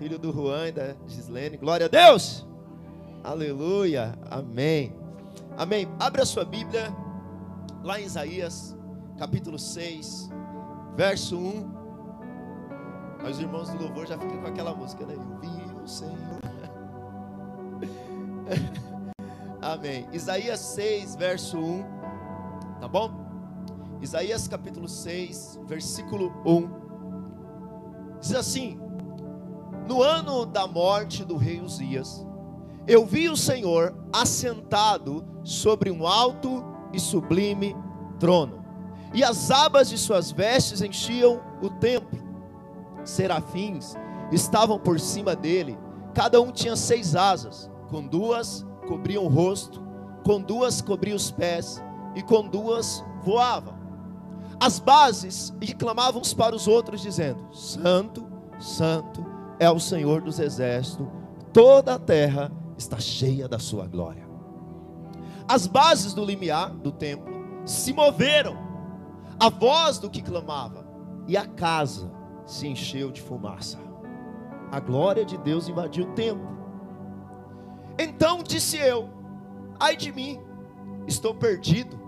filho do Juan e da Gislene. Glória a Deus! Aleluia! Amém. Amém. Abra sua Bíblia lá em Isaías, capítulo 6, verso 1. Mas os irmãos do louvor já ficam com aquela música, né? Eu vi o Senhor. Amém. Isaías 6, verso 1. Tá bom? Isaías capítulo 6, versículo 1. Diz assim: No ano da morte do rei Uzias, eu vi o Senhor assentado sobre um alto e sublime trono, e as abas de suas vestes enchiam o templo. Serafins estavam por cima dele, cada um tinha seis asas, com duas cobriam o rosto, com duas cobriam os pés, e com duas voavam. As bases e clamavam uns para os outros, dizendo: Santo, Santo é o Senhor dos exércitos, toda a terra está cheia da sua glória. As bases do limiar do templo se moveram, a voz do que clamava, e a casa se encheu de fumaça. A glória de Deus invadiu o templo. Então disse eu: Ai de mim, estou perdido,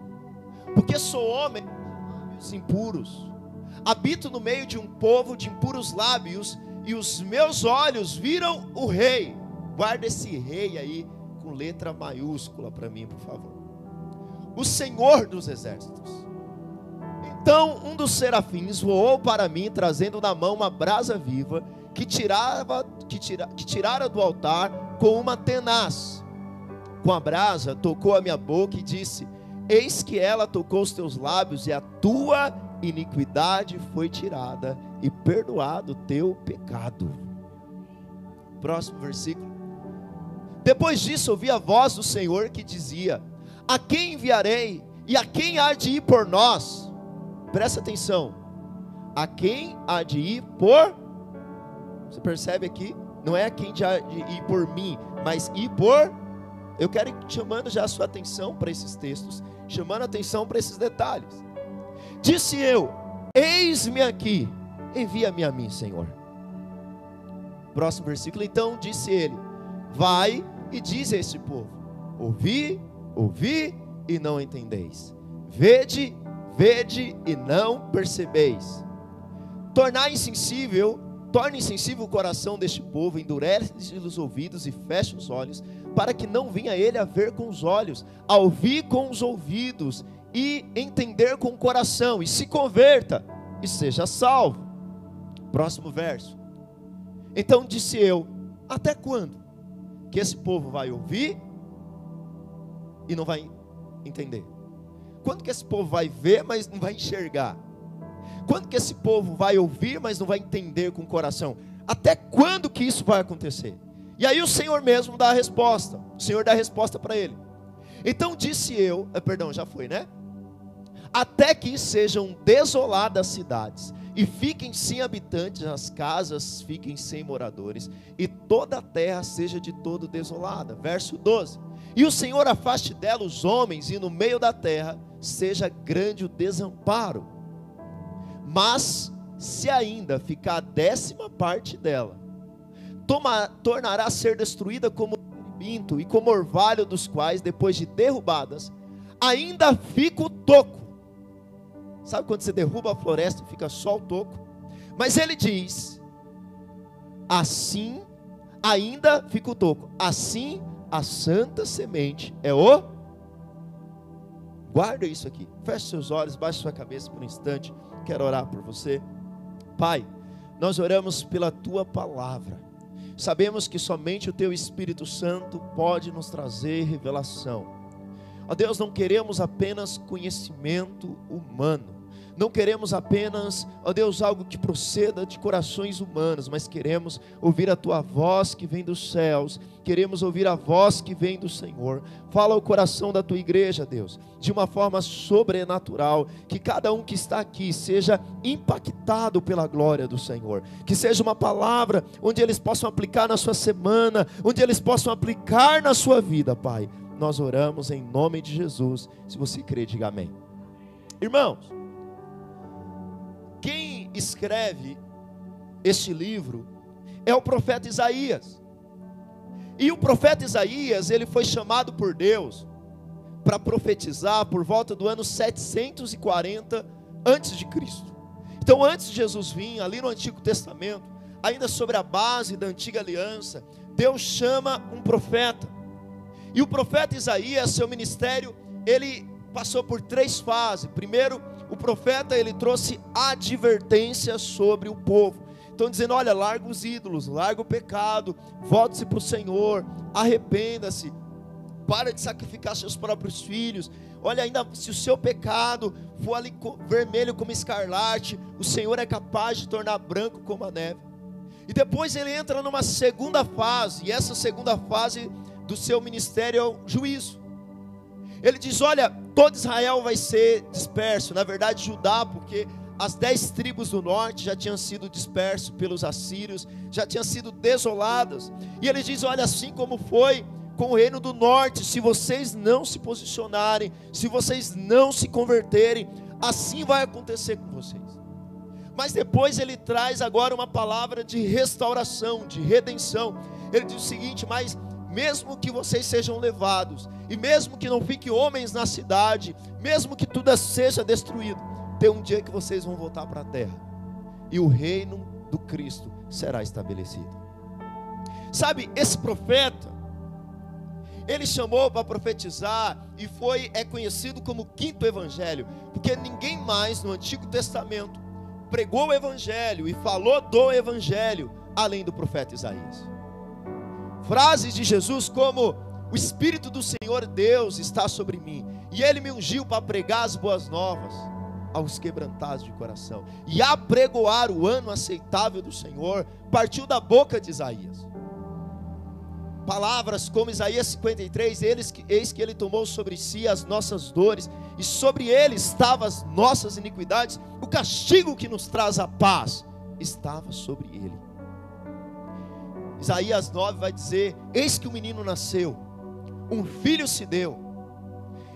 porque sou homem de lábios impuros. Habito no meio de um povo de impuros lábios, e os meus olhos viram o rei. Guarda esse rei aí com letra maiúscula para mim, por favor. O Senhor dos exércitos. Então um dos serafins voou para mim, trazendo na mão uma brasa viva que tirava que, tira, que tirara do altar com uma tenaz. Com a brasa tocou a minha boca e disse: Eis que ela tocou os teus lábios e a tua iniquidade foi tirada e perdoado o teu pecado. Próximo versículo. Depois disso ouvi a voz do Senhor que dizia: A quem enviarei e a quem há de ir por nós? Presta atenção. A quem há de ir por? Você percebe aqui? Não é a quem há de ir por mim, mas ir por. Eu quero ir chamando já a sua atenção para esses textos, chamando a atenção para esses detalhes. Disse eu: Eis-me aqui, envia-me a mim, Senhor. Próximo versículo. Então disse ele: Vai e diz a este povo: Ouvi, ouvi e não entendeis. Vede, vede e não percebeis. Tornar insensível, torne insensível o coração deste povo, endurece os ouvidos e feche os olhos, para que não venha ele a ver com os olhos, a ouvir com os ouvidos e entender com o coração, e se converta e seja salvo. Próximo verso. Então disse eu: Até quando? que esse povo vai ouvir e não vai entender? Quando que esse povo vai ver, mas não vai enxergar? Quando que esse povo vai ouvir, mas não vai entender com o coração? Até quando que isso vai acontecer? E aí o Senhor mesmo dá a resposta. O Senhor dá a resposta para ele. Então disse eu, eh, perdão, já foi, né? Até que sejam desoladas as cidades e fiquem sem habitantes, as casas fiquem sem moradores, e toda a terra seja de todo desolada. Verso 12: E o Senhor afaste dela os homens, e no meio da terra seja grande o desamparo. Mas, se ainda ficar a décima parte dela, toma, tornará a ser destruída como pinto e como orvalho dos quais, depois de derrubadas, ainda fica o toco Sabe quando você derruba a floresta fica só o toco? Mas ele diz: assim ainda fica o toco. Assim a santa semente é o. Guarda isso aqui. Feche seus olhos, baixe sua cabeça por um instante. Quero orar por você. Pai, nós oramos pela tua palavra. Sabemos que somente o teu Espírito Santo pode nos trazer revelação. Ó Deus, não queremos apenas conhecimento humano não queremos apenas, ó Deus, algo que proceda de corações humanos, mas queremos ouvir a tua voz que vem dos céus, queremos ouvir a voz que vem do Senhor. Fala ao coração da tua igreja, Deus, de uma forma sobrenatural, que cada um que está aqui seja impactado pela glória do Senhor, que seja uma palavra onde eles possam aplicar na sua semana, onde eles possam aplicar na sua vida, Pai. Nós oramos em nome de Jesus. Se você crê, diga amém. Irmãos, quem escreve este livro é o profeta Isaías. E o profeta Isaías, ele foi chamado por Deus para profetizar por volta do ano 740 antes de Cristo. Então, antes de Jesus vir, ali no Antigo Testamento, ainda sobre a base da antiga aliança, Deus chama um profeta. E o profeta Isaías, seu ministério, ele passou por três fases. Primeiro, o profeta ele trouxe advertência sobre o povo. Então dizendo, olha, larga os ídolos, larga o pecado, volte-se para o Senhor, arrependa-se, para de sacrificar seus próprios filhos. Olha, ainda se o seu pecado for ali vermelho como escarlate, o Senhor é capaz de tornar branco como a neve. E depois ele entra numa segunda fase, e essa segunda fase do seu ministério é o juízo. Ele diz: Olha, todo Israel vai ser disperso, na verdade, Judá, porque as dez tribos do norte já tinham sido dispersos pelos assírios, já tinham sido desoladas. E ele diz: Olha, assim como foi com o reino do norte, se vocês não se posicionarem, se vocês não se converterem, assim vai acontecer com vocês. Mas depois ele traz agora uma palavra de restauração, de redenção. Ele diz o seguinte: Mas mesmo que vocês sejam levados, e mesmo que não fiquem homens na cidade, mesmo que tudo seja destruído, tem um dia que vocês vão voltar para a terra, e o reino do Cristo será estabelecido. Sabe, esse profeta, ele chamou para profetizar e foi é conhecido como quinto evangelho, porque ninguém mais no Antigo Testamento pregou o evangelho e falou do evangelho além do profeta Isaías. Frases de Jesus como: O Espírito do Senhor Deus está sobre mim, e Ele me ungiu para pregar as boas novas aos quebrantados de coração, e apregoar o ano aceitável do Senhor, partiu da boca de Isaías. Palavras como Isaías 53, eles, eis que ele tomou sobre si as nossas dores, e sobre ele estavam as nossas iniquidades, o castigo que nos traz a paz estava sobre ele. Isaías 9 vai dizer: Eis que o menino nasceu, um filho se deu.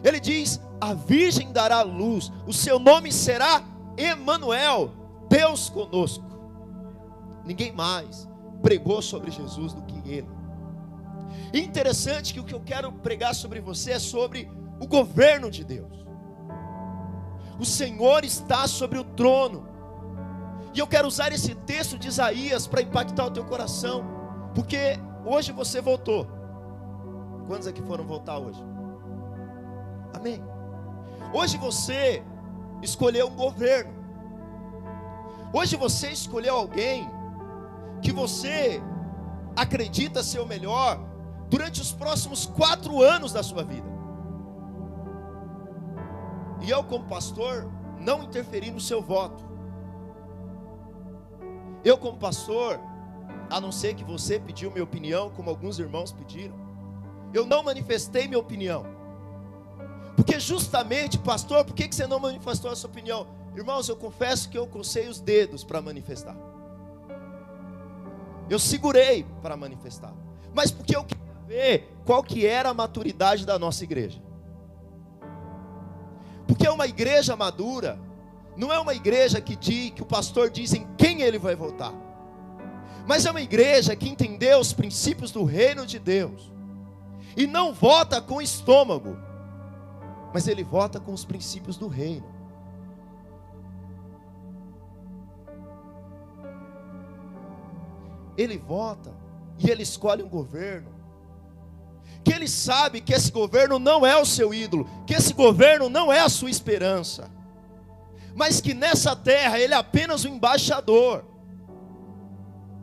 Ele diz: A virgem dará luz, o seu nome será Emanuel, Deus conosco. Ninguém mais pregou sobre Jesus do que ele. Interessante que o que eu quero pregar sobre você é sobre o governo de Deus. O Senhor está sobre o trono. E eu quero usar esse texto de Isaías para impactar o teu coração. Porque hoje você voltou. Quantos aqui foram voltar hoje? Amém. Hoje você escolheu um governo. Hoje você escolheu alguém que você acredita ser o melhor durante os próximos quatro anos da sua vida. E eu, como pastor, não interferi no seu voto. Eu, como pastor, a não ser que você pediu minha opinião, como alguns irmãos pediram. Eu não manifestei minha opinião. Porque justamente, pastor, por que você não manifestou a sua opinião? Irmãos, eu confesso que eu cocei os dedos para manifestar. Eu segurei para manifestar. Mas porque eu queria ver qual que era a maturidade da nossa igreja. Porque uma igreja madura não é uma igreja que diz que o pastor diz em quem ele vai votar mas é uma igreja que entendeu os princípios do reino de Deus e não vota com o estômago, mas ele vota com os princípios do reino. Ele vota e ele escolhe um governo que ele sabe que esse governo não é o seu ídolo, que esse governo não é a sua esperança, mas que nessa terra ele é apenas o embaixador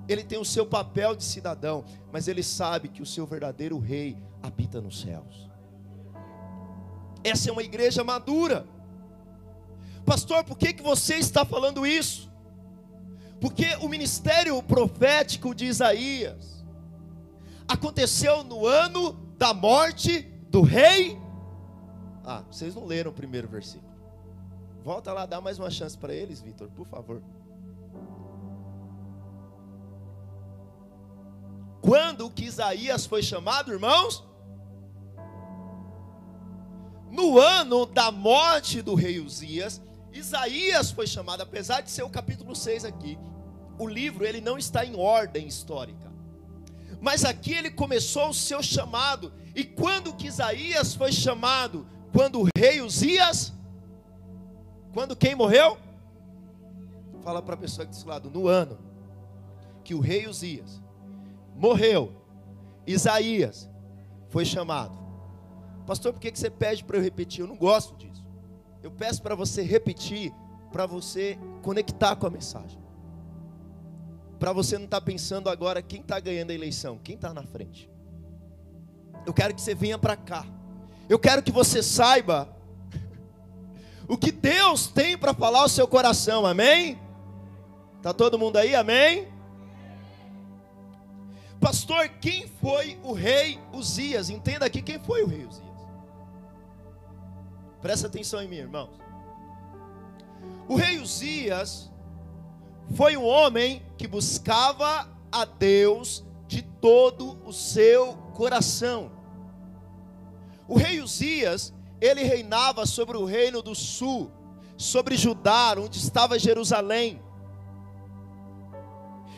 ele tem o seu papel de cidadão, mas ele sabe que o seu verdadeiro rei habita nos céus. Essa é uma igreja madura. Pastor, por que, que você está falando isso? Porque o ministério profético de Isaías aconteceu no ano da morte do rei. Ah, vocês não leram o primeiro versículo. Volta lá, dá mais uma chance para eles, Vitor, por favor. Quando que Isaías foi chamado, irmãos? No ano da morte do rei Uzias, Isaías foi chamado, apesar de ser o capítulo 6 aqui, o livro ele não está em ordem histórica. Mas aqui ele começou o seu chamado. E quando que Isaías foi chamado? Quando o rei Uzias? Quando quem morreu? Fala para a pessoa que está do lado, no ano que o rei Uzias morreu, Isaías foi chamado. Pastor, por que você pede para eu repetir? Eu não gosto disso. Eu peço para você repetir, para você conectar com a mensagem. Para você não estar tá pensando agora quem está ganhando a eleição, quem está na frente. Eu quero que você venha para cá. Eu quero que você saiba o que Deus tem para falar ao seu coração, amém? Tá todo mundo aí, amém? Pastor, quem foi o rei Uzias? Entenda aqui quem foi o rei Uzias. Presta atenção em mim, irmãos. O rei Uzias foi um homem que buscava a Deus de todo o seu coração. O rei Uzias, ele reinava sobre o reino do sul, sobre Judá, onde estava Jerusalém.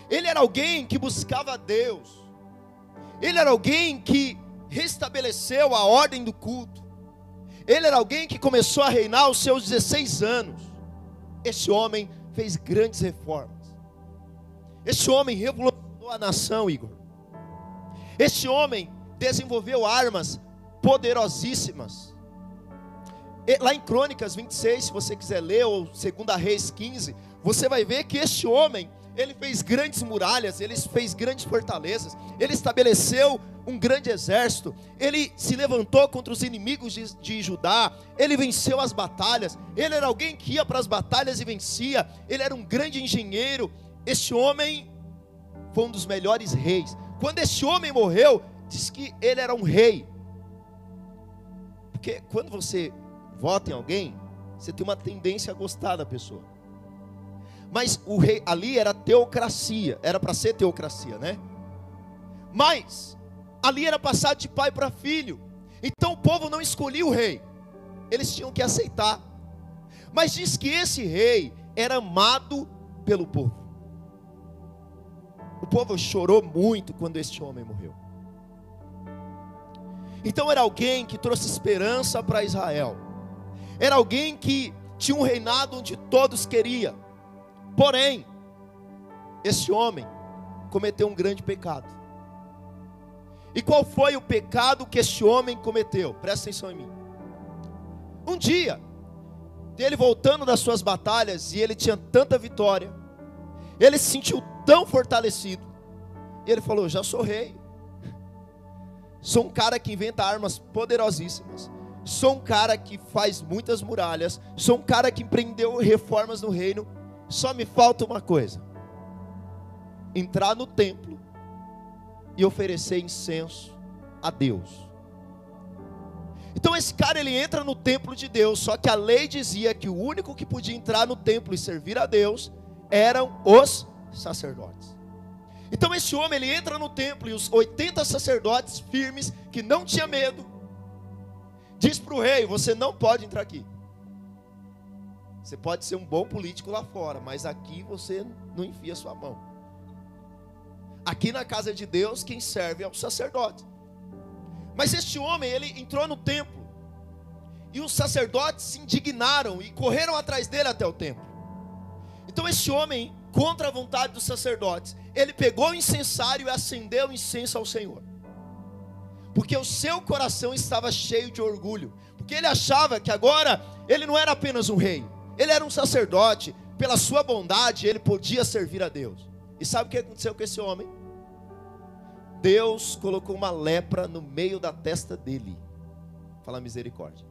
Ele era alguém que buscava Deus. Ele era alguém que restabeleceu a ordem do culto. Ele era alguém que começou a reinar aos seus 16 anos. Esse homem fez grandes reformas. Esse homem revolucionou a nação, Igor. Esse homem desenvolveu armas poderosíssimas. Lá em Crônicas 26, se você quiser ler, ou 2 Reis 15, você vai ver que este homem ele fez grandes muralhas, ele fez grandes fortalezas, ele estabeleceu um grande exército, ele se levantou contra os inimigos de, de, Judá, ele venceu as batalhas, ele era alguém que ia para as batalhas e vencia, ele era um grande engenheiro. Este homem foi um dos melhores reis. Quando este homem morreu, diz que ele era um rei. Porque quando você vota em alguém, você tem uma tendência a gostar da pessoa. Mas o rei ali era teocracia, era para ser teocracia, né? Mas ali era passado de pai para filho. Então o povo não escolhia o rei. Eles tinham que aceitar. Mas diz que esse rei era amado pelo povo. O povo chorou muito quando este homem morreu. Então era alguém que trouxe esperança para Israel. Era alguém que tinha um reinado onde todos queriam. Porém, esse homem cometeu um grande pecado. E qual foi o pecado que esse homem cometeu? Presta atenção em mim. Um dia, dele voltando das suas batalhas, e ele tinha tanta vitória, ele se sentiu tão fortalecido, e ele falou: Já sou rei, sou um cara que inventa armas poderosíssimas, sou um cara que faz muitas muralhas, sou um cara que empreendeu reformas no reino, só me falta uma coisa: entrar no templo e oferecer incenso a Deus. Então esse cara ele entra no templo de Deus, só que a lei dizia que o único que podia entrar no templo e servir a Deus eram os sacerdotes. Então esse homem ele entra no templo e os 80 sacerdotes firmes que não tinha medo diz para o rei: você não pode entrar aqui. Você pode ser um bom político lá fora, mas aqui você não enfia sua mão. Aqui na casa de Deus, quem serve é o sacerdote. Mas este homem, ele entrou no templo. E os sacerdotes se indignaram e correram atrás dele até o templo. Então este homem, contra a vontade dos sacerdotes, ele pegou o incensário e acendeu o incenso ao Senhor. Porque o seu coração estava cheio de orgulho, porque ele achava que agora ele não era apenas um rei, ele era um sacerdote, pela sua bondade ele podia servir a Deus. E sabe o que aconteceu com esse homem? Deus colocou uma lepra no meio da testa dele. Fala misericórdia.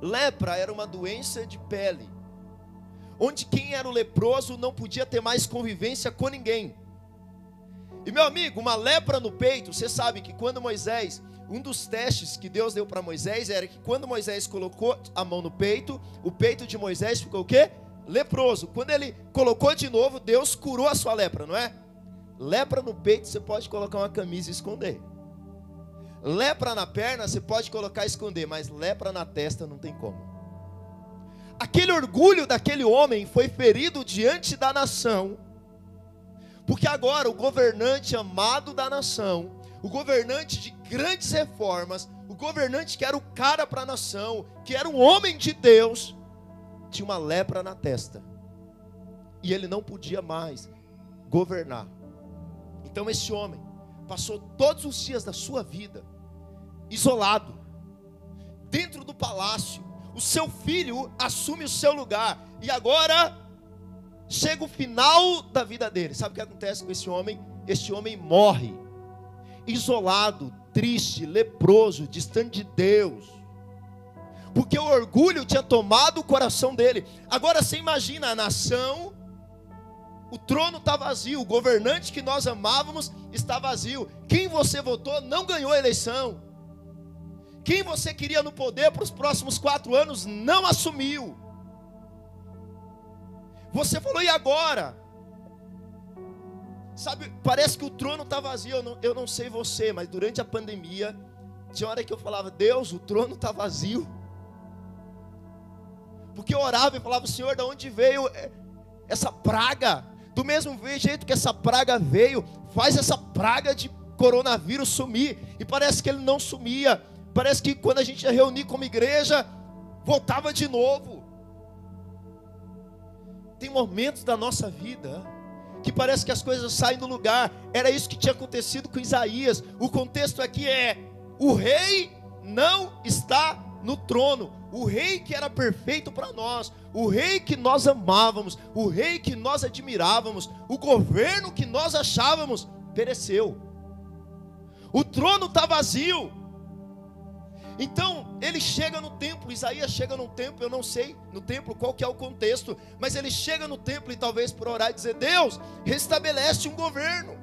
Lepra era uma doença de pele, onde quem era o leproso não podia ter mais convivência com ninguém. E meu amigo, uma lepra no peito, você sabe que quando Moisés um dos testes que Deus deu para Moisés era que quando Moisés colocou a mão no peito, o peito de Moisés ficou o quê? Leproso. Quando ele colocou de novo, Deus curou a sua lepra, não é? Lepra no peito, você pode colocar uma camisa e esconder. Lepra na perna, você pode colocar e esconder, mas lepra na testa não tem como. Aquele orgulho daquele homem foi ferido diante da nação, porque agora o governante amado da nação, o governante de grandes reformas, o governante que era o cara para a nação, que era um homem de Deus, tinha uma lepra na testa. E ele não podia mais governar. Então esse homem passou todos os dias da sua vida isolado, dentro do palácio. O seu filho assume o seu lugar. E agora chega o final da vida dele. Sabe o que acontece com esse homem? Este homem morre, isolado, triste, leproso, distante de Deus. Porque o orgulho tinha tomado o coração dele. Agora você imagina a nação, o trono está vazio, o governante que nós amávamos está vazio. Quem você votou não ganhou a eleição. Quem você queria no poder para os próximos quatro anos não assumiu. Você falou, e agora? Sabe, parece que o trono está vazio. Eu não, eu não sei você, mas durante a pandemia, tinha hora que eu falava, Deus, o trono está vazio. Porque eu orava e falava, Senhor, de onde veio essa praga? Do mesmo jeito que essa praga veio, faz essa praga de coronavírus sumir. E parece que ele não sumia. Parece que quando a gente ia reunir como igreja, voltava de novo. Tem momentos da nossa vida que parece que as coisas saem do lugar. Era isso que tinha acontecido com Isaías. O contexto aqui é: o rei não está no trono. O rei que era perfeito para nós, o rei que nós amávamos, o rei que nós admirávamos, o governo que nós achávamos, pereceu. O trono está vazio. Então, ele chega no templo, Isaías chega no templo, eu não sei no templo qual que é o contexto, mas ele chega no templo e talvez por orar e dizer: Deus, restabelece um governo.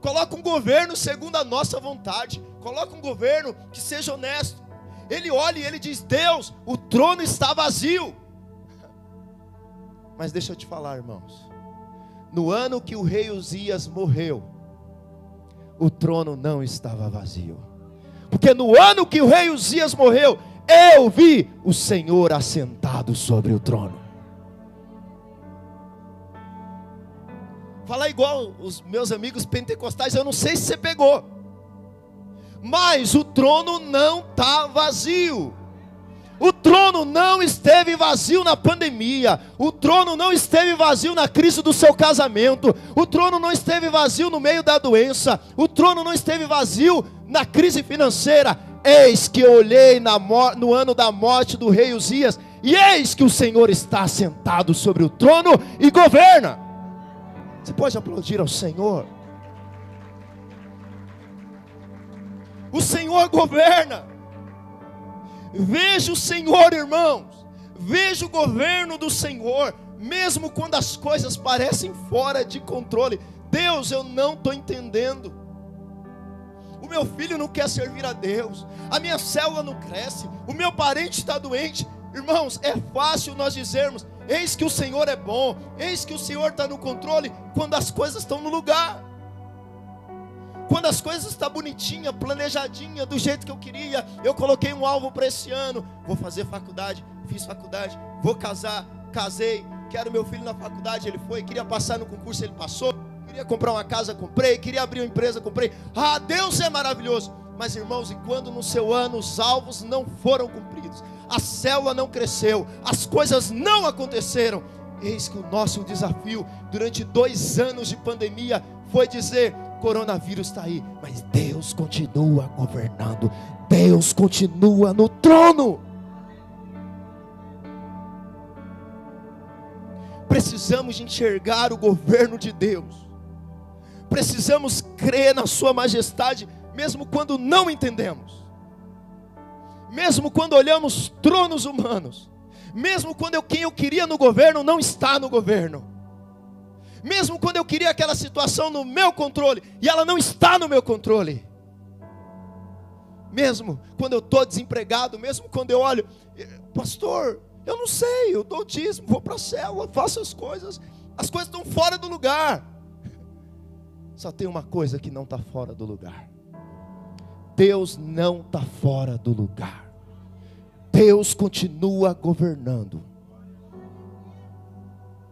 Coloca um governo segundo a nossa vontade. Coloca um governo que seja honesto. Ele olha e ele diz: Deus, o trono está vazio. Mas deixa eu te falar, irmãos. No ano que o rei Uzias morreu, o trono não estava vazio porque no ano que o rei Uzias morreu, eu vi o Senhor assentado sobre o trono. Falar igual os meus amigos pentecostais, eu não sei se você pegou, mas o trono não está vazio. O trono não esteve vazio na pandemia. O trono não esteve vazio na crise do seu casamento. O trono não esteve vazio no meio da doença. O trono não esteve vazio na crise financeira. Eis que eu olhei no ano da morte do rei Uzias, e eis que o Senhor está sentado sobre o trono e governa. Você pode aplaudir ao Senhor? O Senhor governa. Veja o Senhor, irmãos. Veja o governo do Senhor, mesmo quando as coisas parecem fora de controle. Deus, eu não estou entendendo. O meu filho não quer servir a Deus. A minha célula não cresce. O meu parente está doente. Irmãos, é fácil nós dizermos: Eis que o Senhor é bom, eis que o Senhor está no controle, quando as coisas estão no lugar. Quando as coisas estão tá bonitinha, planejadinha, do jeito que eu queria, eu coloquei um alvo para esse ano. Vou fazer faculdade, fiz faculdade, vou casar, casei, quero meu filho na faculdade, ele foi, queria passar no concurso, ele passou. Queria comprar uma casa, comprei, queria abrir uma empresa, comprei. Ah, Deus é maravilhoso. Mas irmãos, e quando no seu ano os alvos não foram cumpridos, a célula não cresceu, as coisas não aconteceram, eis que o nosso desafio durante dois anos de pandemia foi dizer: coronavírus está aí, mas Deus continua governando, Deus continua no trono. Precisamos enxergar o governo de Deus, precisamos crer na Sua majestade, mesmo quando não entendemos, mesmo quando olhamos tronos humanos, mesmo quando eu, quem eu queria no governo não está no governo mesmo quando eu queria aquela situação no meu controle e ela não está no meu controle. Mesmo quando eu estou desempregado, mesmo quando eu olho, eh, pastor, eu não sei, eu dou dízimo, vou para a célula, faço as coisas, as coisas estão fora do lugar. Só tem uma coisa que não está fora do lugar. Deus não está fora do lugar. Deus continua governando.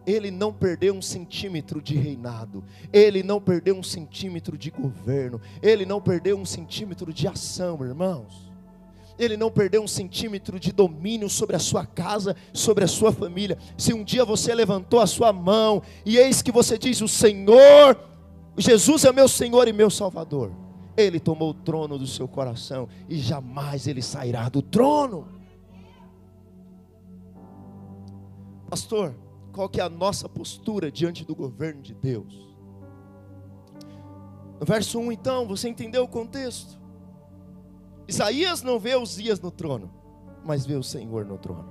Ele não perdeu um centímetro de reinado, ele não perdeu um centímetro de governo, ele não perdeu um centímetro de ação, irmãos. Ele não perdeu um centímetro de domínio sobre a sua casa, sobre a sua família. Se um dia você levantou a sua mão e eis que você diz: O Senhor, Jesus é meu Senhor e meu Salvador, Ele tomou o trono do seu coração e jamais ele sairá do trono. Pastor, qual que é a nossa postura diante do governo de Deus? No verso 1, então, você entendeu o contexto? Isaías não vê Uzias no trono, mas vê o Senhor no trono.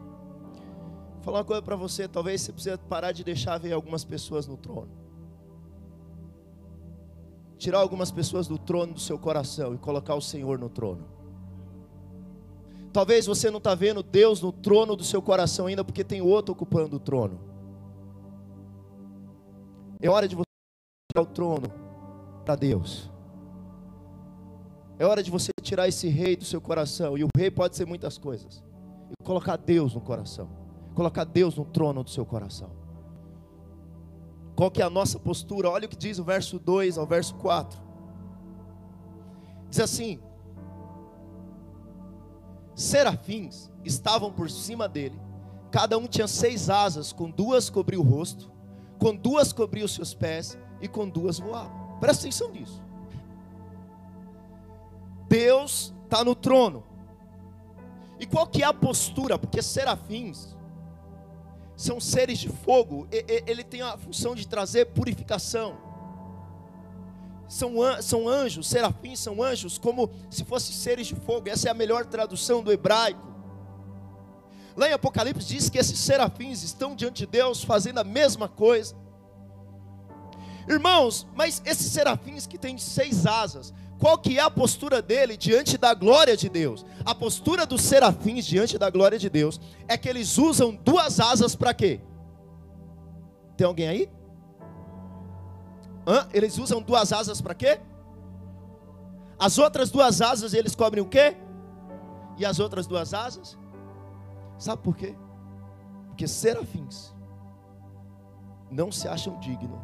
Vou falar uma coisa para você, talvez você precise parar de deixar ver algumas pessoas no trono. Tirar algumas pessoas do trono do seu coração e colocar o Senhor no trono. Talvez você não está vendo Deus no trono do seu coração ainda porque tem outro ocupando o trono. É hora de você tirar o trono para Deus. É hora de você tirar esse rei do seu coração. E o rei pode ser muitas coisas. E colocar Deus no coração. Colocar Deus no trono do seu coração. Qual que é a nossa postura? Olha o que diz o verso 2 ao verso 4. Diz assim: Serafins estavam por cima dele, cada um tinha seis asas, com duas cobriu o rosto, com duas cobriu os seus pés e com duas voava. Presta atenção nisso. Deus está no trono. E qual que é a postura? Porque serafins são seres de fogo, ele tem a função de trazer purificação. São, são anjos, serafins são anjos, como se fossem seres de fogo, essa é a melhor tradução do hebraico. Lá em Apocalipse diz que esses serafins estão diante de Deus fazendo a mesma coisa. Irmãos, mas esses serafins que têm seis asas, qual que é a postura dele diante da glória de Deus? A postura dos serafins diante da glória de Deus é que eles usam duas asas para quê? Tem alguém aí? Hã? Eles usam duas asas para quê? As outras duas asas eles cobrem o quê? E as outras duas asas? Sabe por quê? Porque serafins não se acham dignos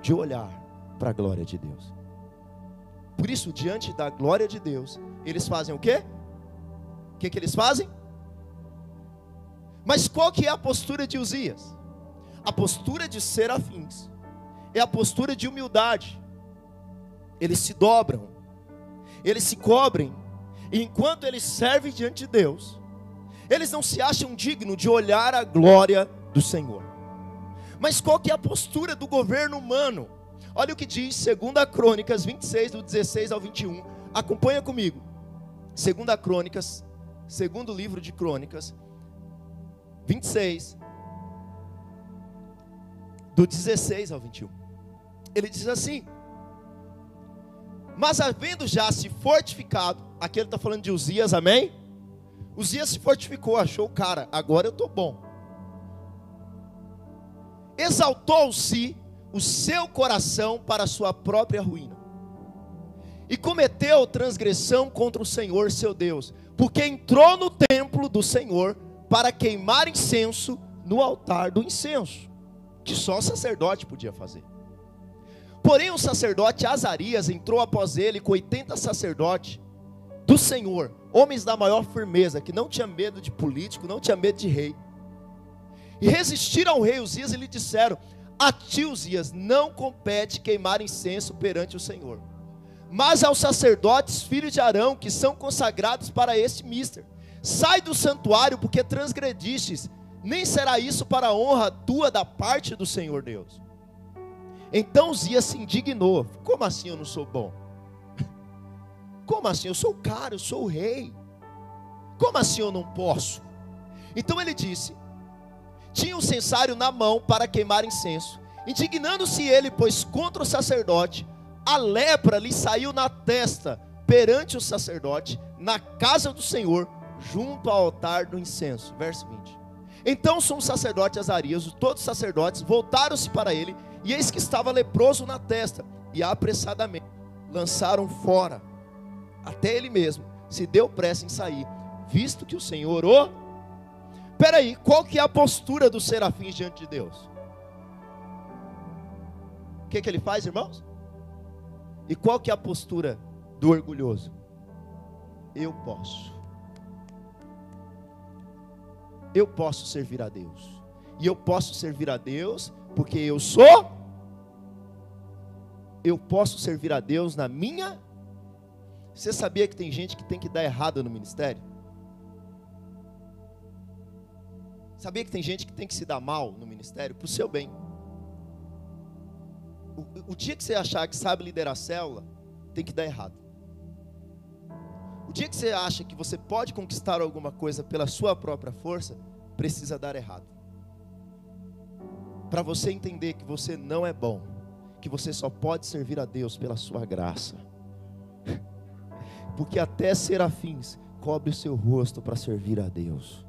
de olhar para a glória de Deus. Por isso, diante da glória de Deus, eles fazem o quê? O que, que eles fazem? Mas qual que é a postura de Uzias? A postura de serafins é a postura de humildade. Eles se dobram, eles se cobrem, e enquanto eles servem diante de Deus, eles não se acham dignos de olhar a glória do Senhor. Mas qual que é a postura do governo humano? Olha o que diz 2 Crônicas 26, do 16 ao 21. Acompanha comigo. 2 Crônicas, segundo livro de Crônicas, 26, do 16 ao 21. Ele diz assim: Mas havendo já se fortificado, aqui ele está falando de Uzias, amém? Uzias se fortificou, achou, cara, agora eu estou bom. Exaltou-se o seu coração para a sua própria ruína. E cometeu transgressão contra o Senhor seu Deus, porque entrou no templo do Senhor para queimar incenso no altar do incenso, que só o sacerdote podia fazer. Porém, o sacerdote Azarias entrou após ele com 80 sacerdotes do Senhor, homens da maior firmeza, que não tinha medo de político, não tinha medo de rei. E resistiram ao rei Uzias e lhe disseram: A ti, Uzias, não compete queimar incenso perante o Senhor, mas aos sacerdotes, filhos de Arão, que são consagrados para este mister. Sai do santuário, porque transgredistes, nem será isso para a honra tua da parte do Senhor Deus. Então Uzias se indignou: Como assim eu não sou bom? Como assim? Eu sou o cara, eu sou o rei. Como assim eu não posso? Então ele disse: tinha um censário na mão para queimar incenso. Indignando-se ele, pois contra o sacerdote, a lepra lhe saiu na testa perante o sacerdote, na casa do Senhor, junto ao altar do incenso. Verso 20. Então o sacerdote Azarias, todos os sacerdotes, voltaram-se para ele, e eis que estava leproso na testa, e apressadamente lançaram fora até ele mesmo se deu pressa em sair, visto que o Senhor o. Peraí, qual que é a postura dos serafins diante de Deus? O que, que ele faz, irmãos? E qual que é a postura do orgulhoso? Eu posso. Eu posso servir a Deus. E eu posso servir a Deus porque eu sou. Eu posso servir a Deus na minha. Você sabia que tem gente que tem que dar errado no ministério? Sabia que tem gente que tem que se dar mal no ministério para o seu bem? O, o dia que você achar que sabe liderar a célula, tem que dar errado. O dia que você acha que você pode conquistar alguma coisa pela sua própria força, precisa dar errado. Para você entender que você não é bom, que você só pode servir a Deus pela sua graça. Porque até serafins cobre o seu rosto para servir a Deus.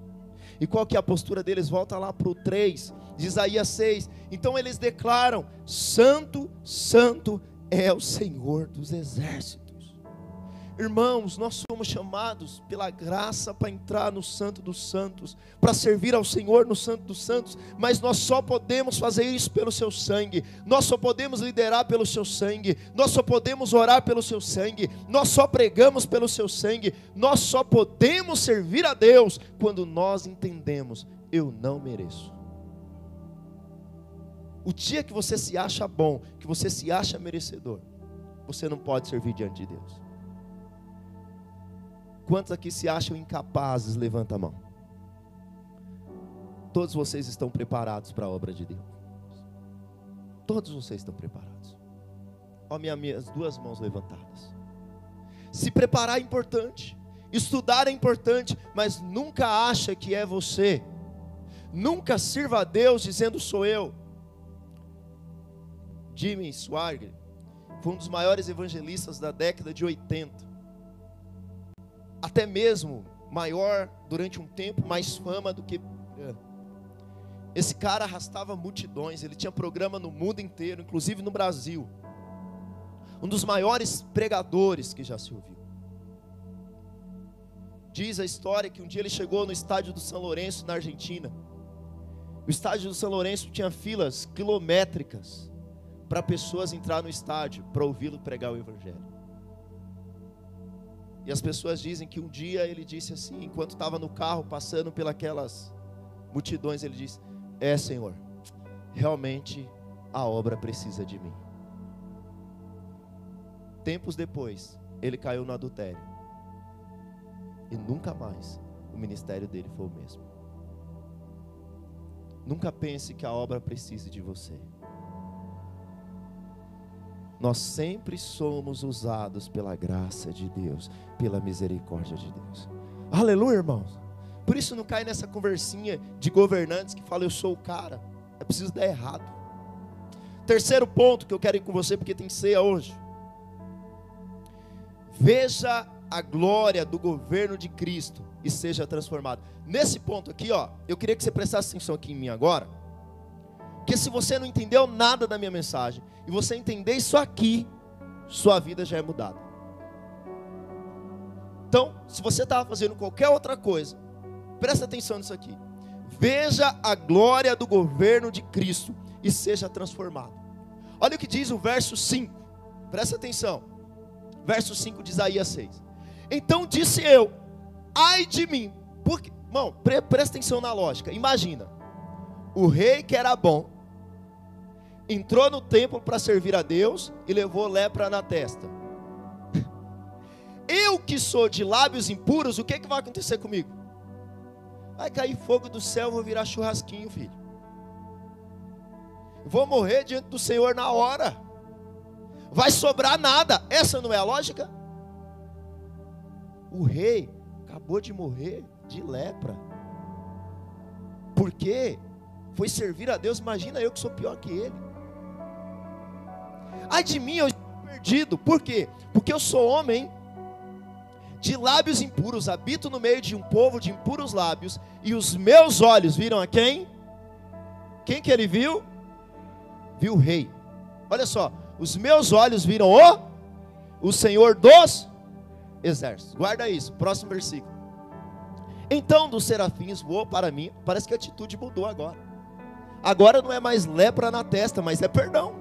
E qual que é a postura deles? Volta lá para o 3 de Isaías 6. Então eles declaram: Santo, Santo é o Senhor dos exércitos. Irmãos, nós somos chamados pela graça para entrar no Santo dos Santos, para servir ao Senhor no Santo dos Santos, mas nós só podemos fazer isso pelo seu sangue, nós só podemos liderar pelo seu sangue, nós só podemos orar pelo seu sangue, nós só pregamos pelo seu sangue, nós só podemos servir a Deus quando nós entendemos: eu não mereço. O dia que você se acha bom, que você se acha merecedor, você não pode servir diante de Deus. Quantos aqui se acham incapazes? Levanta a mão. Todos vocês estão preparados para a obra de Deus. Todos vocês estão preparados. Ó, minha, minhas duas mãos levantadas. Se preparar é importante, estudar é importante, mas nunca acha que é você. Nunca sirva a Deus dizendo sou eu. Jimmy Swaggart foi um dos maiores evangelistas da década de 80. Até mesmo maior durante um tempo, mais fama do que. É. Esse cara arrastava multidões, ele tinha programa no mundo inteiro, inclusive no Brasil. Um dos maiores pregadores que já se ouviu. Diz a história que um dia ele chegou no estádio do São Lourenço, na Argentina. O estádio do São Lourenço tinha filas quilométricas para pessoas entrar no estádio para ouvi-lo pregar o evangelho. E as pessoas dizem que um dia ele disse assim, enquanto estava no carro passando pelas multidões, ele disse: "É, Senhor, realmente a obra precisa de mim". Tempos depois, ele caiu no adultério. E nunca mais o ministério dele foi o mesmo. Nunca pense que a obra precise de você nós sempre somos usados pela graça de Deus, pela misericórdia de Deus. Aleluia, irmãos. Por isso não cai nessa conversinha de governantes que fala eu sou o cara. É preciso dar errado. Terceiro ponto que eu quero ir com você porque tem ceia hoje. Veja a glória do governo de Cristo e seja transformado. Nesse ponto aqui, ó, eu queria que você prestasse atenção aqui em mim agora. Porque se você não entendeu nada da minha mensagem, e você entender isso aqui, sua vida já é mudada. Então, se você estava fazendo qualquer outra coisa, presta atenção nisso aqui. Veja a glória do governo de Cristo e seja transformado. Olha o que diz o verso 5. Presta atenção. Verso 5 de Isaías 6. Então disse eu: Ai de mim. Porque, irmão, pre presta atenção na lógica. Imagina. O rei que era bom entrou no templo para servir a Deus e levou lepra na testa. Eu que sou de lábios impuros, o que, que vai acontecer comigo? Vai cair fogo do céu, vou virar churrasquinho, filho. Vou morrer diante do Senhor na hora. Vai sobrar nada. Essa não é a lógica? O rei acabou de morrer de lepra. Por quê? Foi servir a Deus. Imagina eu que sou pior que ele. Ai de mim, eu estou perdido. Por quê? Porque eu sou homem de lábios impuros, habito no meio de um povo de impuros lábios, e os meus olhos viram a quem? Quem que ele viu? Viu o rei. Olha só, os meus olhos viram o o Senhor dos exércitos. Guarda isso, próximo versículo. Então dos serafins voou para mim. Parece que a atitude mudou agora. Agora não é mais lepra na testa, mas é perdão.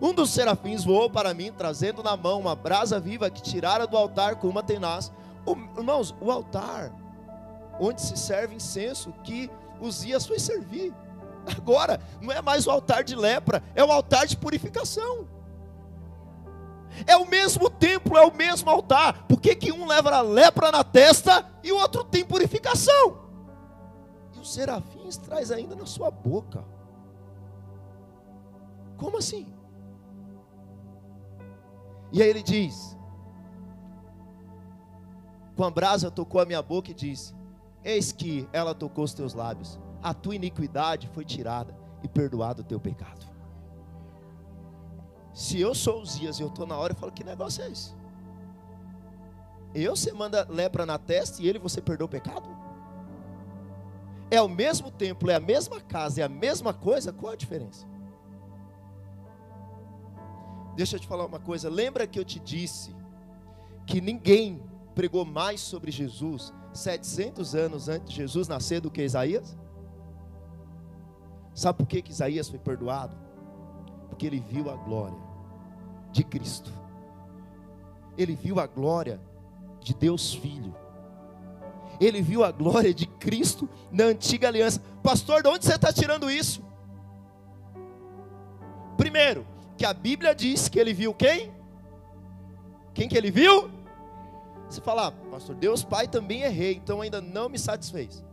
Um dos serafins voou para mim, trazendo na mão uma brasa viva que tirara do altar com uma tenaz. O, irmãos, o altar onde se serve incenso que Uzias foi servir. Agora, não é mais o altar de lepra, é o altar de purificação. É o mesmo templo, é o mesmo altar. Por que, que um leva a lepra na testa e o outro tem purificação? E os serafins traz ainda na sua boca. Como assim? E aí ele diz: Com a brasa tocou a minha boca e disse: Eis que ela tocou os teus lábios, a tua iniquidade foi tirada e perdoado o teu pecado. Se eu sou os e eu estou na hora, eu falo: Que negócio é esse? Eu você manda lepra na testa e ele você perdoa o pecado? É o mesmo templo, é a mesma casa, é a mesma coisa, qual a diferença? Deixa eu te falar uma coisa. Lembra que eu te disse que ninguém pregou mais sobre Jesus 700 anos antes de Jesus nascer do que Isaías? Sabe por que, que Isaías foi perdoado? Porque ele viu a glória de Cristo. Ele viu a glória de Deus Filho. Ele viu a glória de Cristo na antiga aliança. Pastor, de onde você está tirando isso? Primeiro, que a Bíblia diz que ele viu quem? Quem que ele viu? Você fala, ah, pastor, Deus Pai também é rei, então ainda não me satisfez.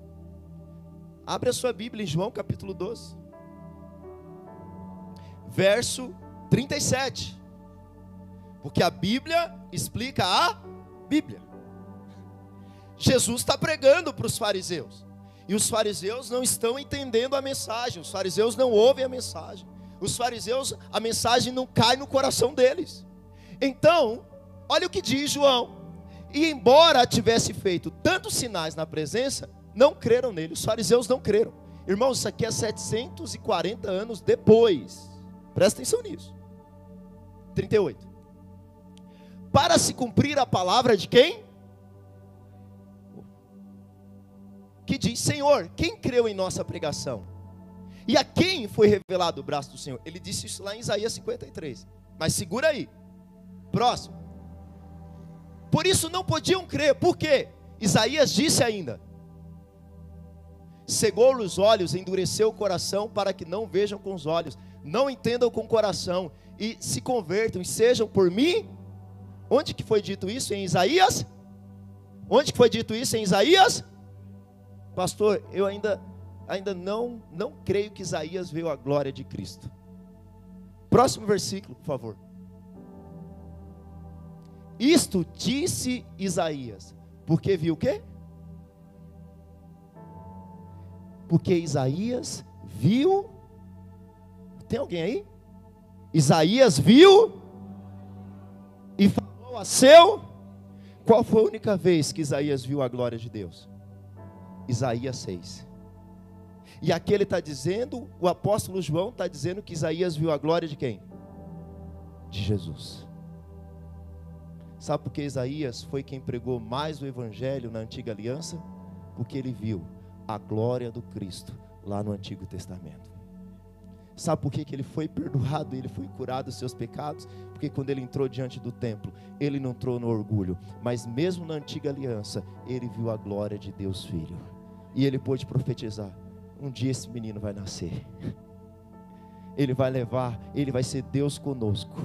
Abre a sua Bíblia em João capítulo 12, verso 37. Porque a Bíblia explica a Bíblia. Jesus está pregando para os fariseus. E os fariseus não estão entendendo a mensagem, os fariseus não ouvem a mensagem. Os fariseus, a mensagem não cai no coração deles. Então, olha o que diz João. E embora tivesse feito tantos sinais na presença, não creram nele. Os fariseus não creram. Irmãos, isso aqui é 740 anos depois. Presta atenção nisso. 38. Para se cumprir a palavra de quem? Que diz: Senhor, quem creu em nossa pregação? E a quem foi revelado o braço do Senhor? Ele disse isso lá em Isaías 53. Mas segura aí. Próximo. Por isso não podiam crer. Por quê? Isaías disse ainda: Cegou os olhos, endureceu o coração para que não vejam com os olhos, não entendam com o coração e se convertam e sejam por mim. Onde que foi dito isso em Isaías? Onde que foi dito isso em Isaías? Pastor, eu ainda ainda não, não creio que Isaías viu a glória de Cristo. Próximo versículo, por favor. Isto disse Isaías, porque viu o quê? Porque Isaías viu. Tem alguém aí? Isaías viu e falou a seu. Qual foi a única vez que Isaías viu a glória de Deus? Isaías 6. E aqui ele está dizendo, o apóstolo João está dizendo que Isaías viu a glória de quem? De Jesus. Sabe por que Isaías foi quem pregou mais o evangelho na antiga aliança? Porque ele viu a glória do Cristo lá no Antigo Testamento. Sabe por que, que ele foi perdoado, ele foi curado dos seus pecados? Porque quando ele entrou diante do templo, ele não entrou no orgulho, mas mesmo na antiga aliança, ele viu a glória de Deus Filho. E ele pôde profetizar: um dia esse menino vai nascer. Ele vai levar, ele vai ser Deus conosco.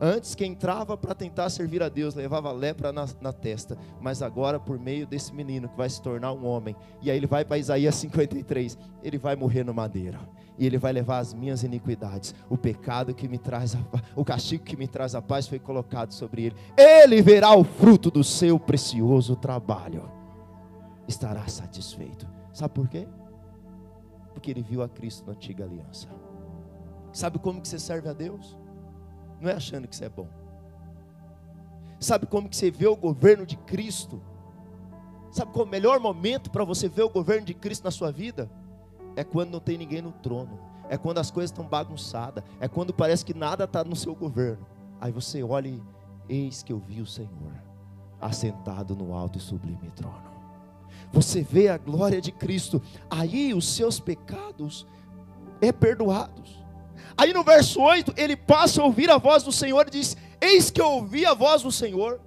Antes, quem entrava para tentar servir a Deus levava lepra na, na, testa, mas agora, por meio desse menino que vai se tornar um homem, e aí ele vai para Isaías 53, ele vai morrer no madeiro, e ele vai levar as minhas iniquidades, o pecado que me traz, a, o castigo que me traz a paz foi colocado sobre ele, ele verá o fruto do seu precioso trabalho, estará satisfeito. Sabe por quê? Porque ele viu a Cristo na antiga aliança. Sabe como que você serve a Deus? Não é achando que você é bom. Sabe como que você vê o governo de Cristo? Sabe qual é o melhor momento para você ver o governo de Cristo na sua vida? É quando não tem ninguém no trono. É quando as coisas estão bagunçadas. É quando parece que nada está no seu governo. Aí você olha e eis que eu vi o Senhor assentado no alto e sublime trono. Você vê a glória de Cristo, aí os seus pecados é perdoados. Aí no verso 8, ele passa a ouvir a voz do Senhor e diz: Eis que eu ouvi a voz do Senhor.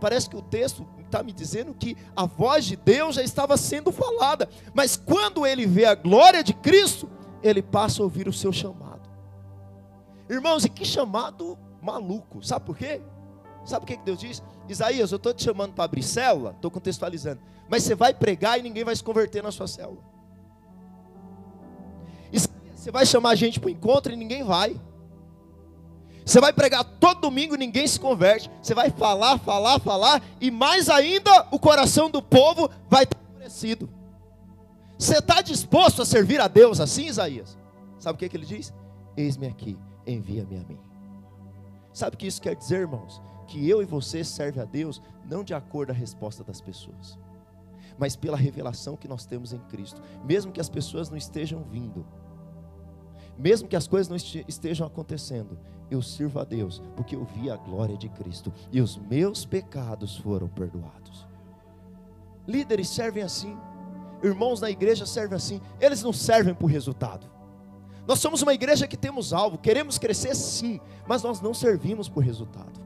Parece que o texto está me dizendo que a voz de Deus já estava sendo falada, mas quando ele vê a glória de Cristo, ele passa a ouvir o seu chamado. Irmãos, e que chamado maluco, sabe por quê? Sabe o que Deus diz? Isaías, eu estou te chamando para abrir célula, estou contextualizando, mas você vai pregar e ninguém vai se converter na sua célula. Você vai chamar a gente para o encontro e ninguém vai. Você vai pregar todo domingo e ninguém se converte. Você vai falar, falar, falar, e mais ainda o coração do povo vai estar endurecido. Você está disposto a servir a Deus assim, Isaías? Sabe o que, que ele diz? Eis-me aqui, envia-me a mim. Sabe o que isso quer dizer, irmãos? Que eu e você servem a Deus não de acordo a resposta das pessoas, mas pela revelação que nós temos em Cristo, mesmo que as pessoas não estejam vindo mesmo que as coisas não estejam acontecendo, eu sirvo a Deus, porque eu vi a glória de Cristo e os meus pecados foram perdoados. Líderes servem assim, irmãos na igreja servem assim, eles não servem por resultado. Nós somos uma igreja que temos alvo, queremos crescer sim, mas nós não servimos por resultado.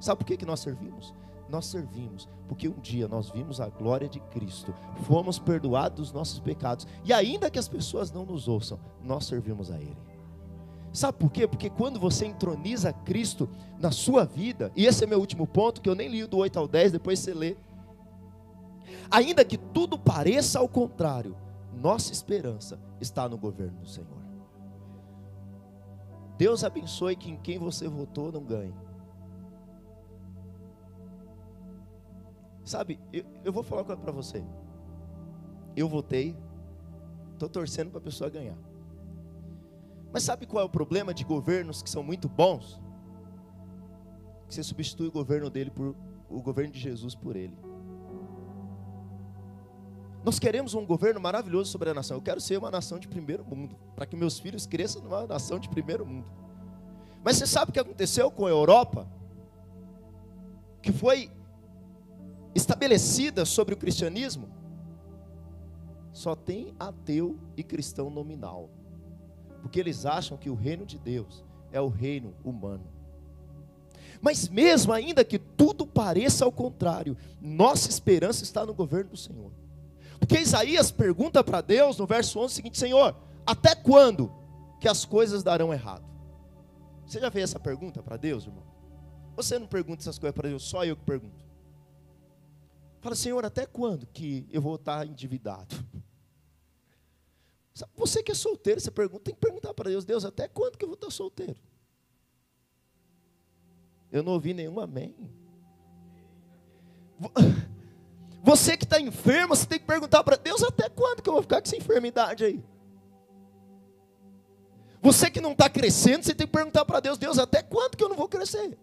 Sabe por que, que nós servimos? nós servimos, porque um dia nós vimos a glória de Cristo, fomos perdoados dos nossos pecados, e ainda que as pessoas não nos ouçam, nós servimos a Ele. Sabe por quê? Porque quando você entroniza Cristo na sua vida, e esse é meu último ponto, que eu nem li do 8 ao 10, depois você lê. Ainda que tudo pareça ao contrário, nossa esperança está no governo do Senhor. Deus abençoe que em quem você votou não ganhe. Sabe, eu, eu vou falar uma coisa para você. Eu votei, estou torcendo para a pessoa ganhar. Mas sabe qual é o problema de governos que são muito bons? Que você substitui o governo dele por o governo de Jesus por ele. Nós queremos um governo maravilhoso sobre a nação. Eu quero ser uma nação de primeiro mundo, para que meus filhos cresçam numa nação de primeiro mundo. Mas você sabe o que aconteceu com a Europa? Que foi estabelecida sobre o cristianismo, só tem ateu e cristão nominal. Porque eles acham que o reino de Deus é o reino humano. Mas mesmo ainda que tudo pareça ao contrário, nossa esperança está no governo do Senhor. Porque Isaías pergunta para Deus no verso 11 o seguinte: Senhor, até quando que as coisas darão errado? Você já fez essa pergunta para Deus, irmão? Você não pergunta essas coisas para Deus, só eu que pergunto. Fala, Senhor, até quando que eu vou estar endividado? Você que é solteiro, você pergunta, tem que perguntar para Deus, Deus, até quando que eu vou estar solteiro? Eu não ouvi nenhum amém. Você que está enfermo, você tem que perguntar para Deus, até quando que eu vou ficar com essa enfermidade aí? Você que não está crescendo, você tem que perguntar para Deus, Deus, até quando que eu não vou crescer?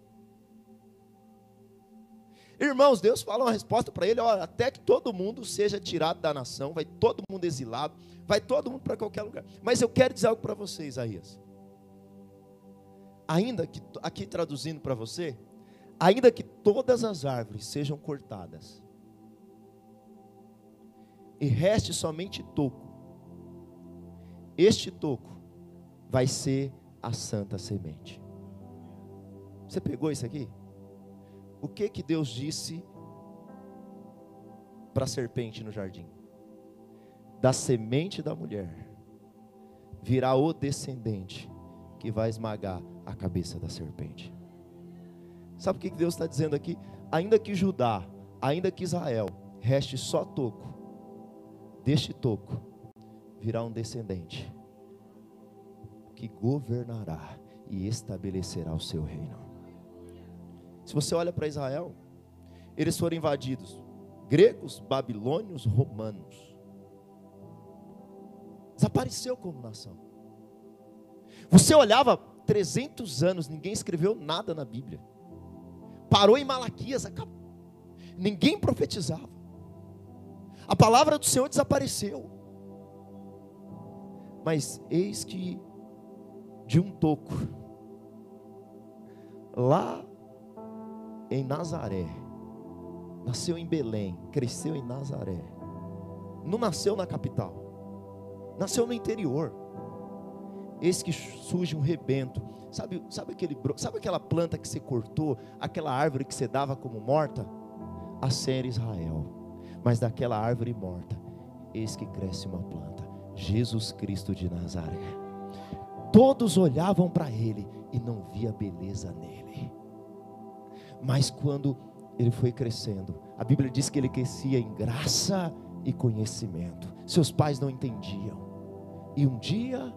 Irmãos, Deus fala uma resposta para ele: olha, até que todo mundo seja tirado da nação, vai todo mundo exilado, vai todo mundo para qualquer lugar. Mas eu quero dizer algo para você, Isaías. Ainda que, aqui traduzindo para você, ainda que todas as árvores sejam cortadas, e reste somente toco, este toco vai ser a santa semente. Você pegou isso aqui? O que que Deus disse para a serpente no jardim? Da semente da mulher virá o descendente que vai esmagar a cabeça da serpente. Sabe o que Deus está dizendo aqui? Ainda que Judá, ainda que Israel, reste só toco, deste toco virá um descendente que governará e estabelecerá o seu reino. Se você olha para Israel, eles foram invadidos gregos, babilônios, romanos. Desapareceu como nação. Você olhava 300 anos, ninguém escreveu nada na Bíblia. Parou em Malaquias, acabou. Ninguém profetizava. A palavra do Senhor desapareceu. Mas eis que de um toco, lá em Nazaré, nasceu em Belém, cresceu em Nazaré. Não nasceu na capital, nasceu no interior. Eis que surge um rebento. Sabe, sabe, aquele, sabe aquela planta que você cortou, aquela árvore que você dava como morta? A ser Israel. Mas daquela árvore morta, eis que cresce uma planta, Jesus Cristo de Nazaré. Todos olhavam para ele e não via beleza nele. Mas quando ele foi crescendo, a Bíblia diz que ele crescia em graça e conhecimento. Seus pais não entendiam. E um dia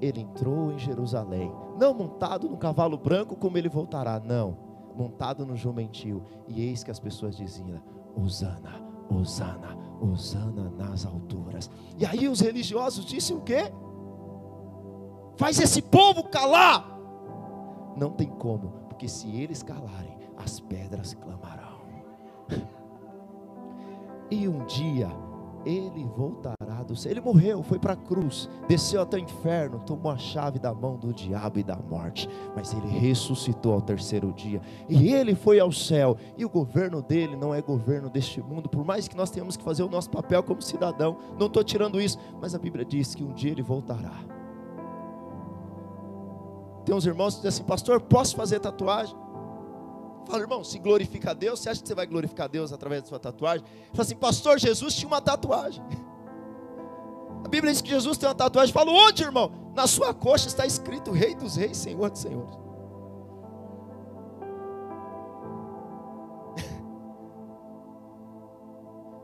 ele entrou em Jerusalém, não montado no cavalo branco como ele voltará, não, montado no jumentil. E eis que as pessoas diziam: Hosana, Hosana, Hosana nas alturas. E aí os religiosos disseram o quê? Faz esse povo calar. Não tem como, porque se eles calarem, as pedras clamarão. E um dia ele voltará do céu. Ele morreu, foi para a cruz, desceu até o inferno, tomou a chave da mão do diabo e da morte, mas ele ressuscitou ao terceiro dia, e ele foi ao céu, e o governo dele não é governo deste mundo, por mais que nós tenhamos que fazer o nosso papel como cidadão, não estou tirando isso, mas a Bíblia diz que um dia ele voltará. Tem uns irmãos que dizem assim, pastor, posso fazer tatuagem? Fala, irmão, se glorifica a Deus, você acha que você vai glorificar a Deus através da sua tatuagem? Fala assim, pastor, Jesus tinha uma tatuagem. A Bíblia diz que Jesus tem uma tatuagem. Fala, onde, irmão? Na sua coxa está escrito Rei dos Reis, Senhor dos Senhores.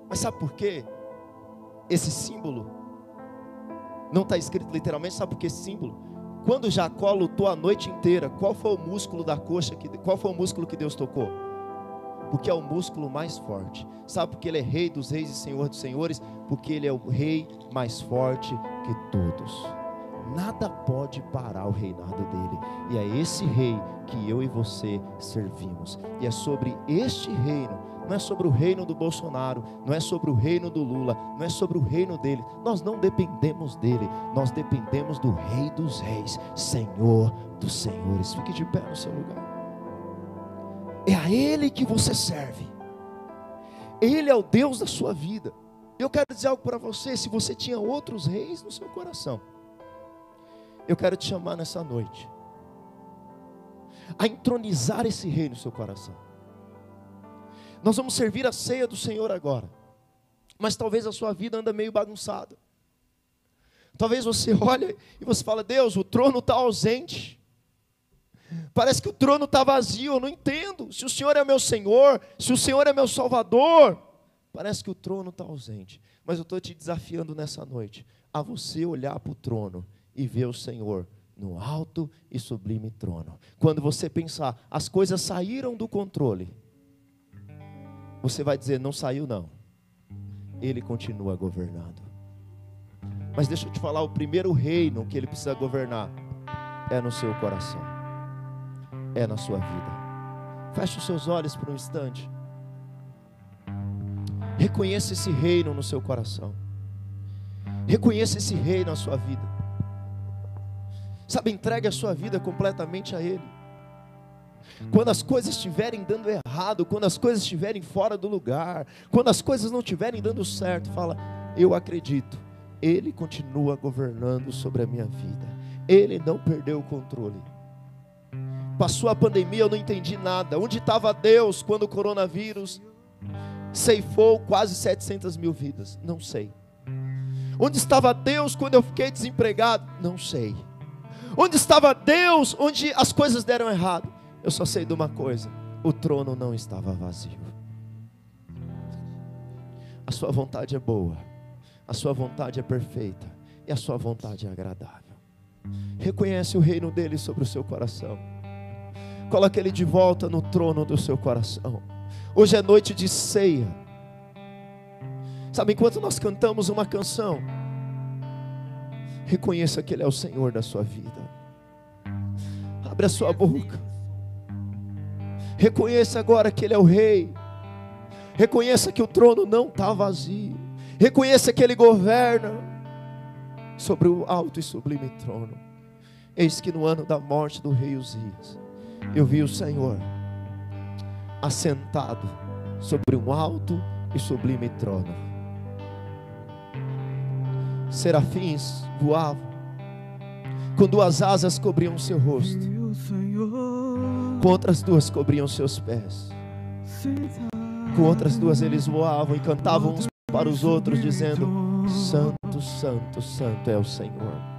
Mas sabe por quê? Esse símbolo não está escrito literalmente, sabe por que esse símbolo? Quando Jacó lutou a noite inteira, qual foi o músculo da coxa? Que, qual foi o músculo que Deus tocou? Porque é o músculo mais forte. Sabe porque ele é rei dos reis e senhor dos senhores? Porque ele é o rei mais forte que todos. Nada pode parar o reinado dele. E é esse rei que eu e você servimos. E é sobre este reino não é sobre o reino do Bolsonaro, não é sobre o reino do Lula, não é sobre o reino dele. Nós não dependemos dele, nós dependemos do Rei dos Reis, Senhor dos Senhores. Fique de pé no seu lugar. É a Ele que você serve, Ele é o Deus da sua vida. Eu quero dizer algo para você: se você tinha outros reis no seu coração, eu quero te chamar nessa noite a entronizar esse rei no seu coração. Nós vamos servir a ceia do Senhor agora. Mas talvez a sua vida anda meio bagunçada. Talvez você olhe e você fala: "Deus, o trono está ausente. Parece que o trono está vazio, eu não entendo. Se o Senhor é meu Senhor, se o Senhor é meu Salvador, parece que o trono está ausente. Mas eu estou te desafiando nessa noite a você olhar para o trono e ver o Senhor no alto e sublime trono. Quando você pensar, as coisas saíram do controle, você vai dizer: não saiu, não. Ele continua governando. Mas deixa eu te falar: o primeiro reino que ele precisa governar é no seu coração, é na sua vida. Feche os seus olhos por um instante. Reconheça esse reino no seu coração. Reconheça esse rei na sua vida. Sabe, entregue a sua vida completamente a Ele. Quando as coisas estiverem dando errado, quando as coisas estiverem fora do lugar, quando as coisas não estiverem dando certo, fala: Eu acredito, Ele continua governando sobre a minha vida, Ele não perdeu o controle. Passou a pandemia, eu não entendi nada. Onde estava Deus quando o coronavírus ceifou quase 700 mil vidas? Não sei. Onde estava Deus quando eu fiquei desempregado? Não sei. Onde estava Deus onde as coisas deram errado? Eu só sei de uma coisa: o trono não estava vazio. A sua vontade é boa, a sua vontade é perfeita e a sua vontade é agradável. Reconhece o reino dele sobre o seu coração. Coloque ele de volta no trono do seu coração. Hoje é noite de ceia. Sabe, enquanto nós cantamos uma canção, reconheça que Ele é o Senhor da sua vida. Abre a sua boca. Reconheça agora que Ele é o Rei. Reconheça que o trono não está vazio. Reconheça que Ele governa sobre o alto e sublime trono. Eis que no ano da morte do rei Uzias, eu vi o Senhor assentado sobre um alto e sublime trono. Serafins voavam, com duas asas cobriam seu rosto, com outras duas cobriam seus pés, com outras duas eles voavam e cantavam uns para os outros, dizendo: Santo, Santo, Santo é o Senhor.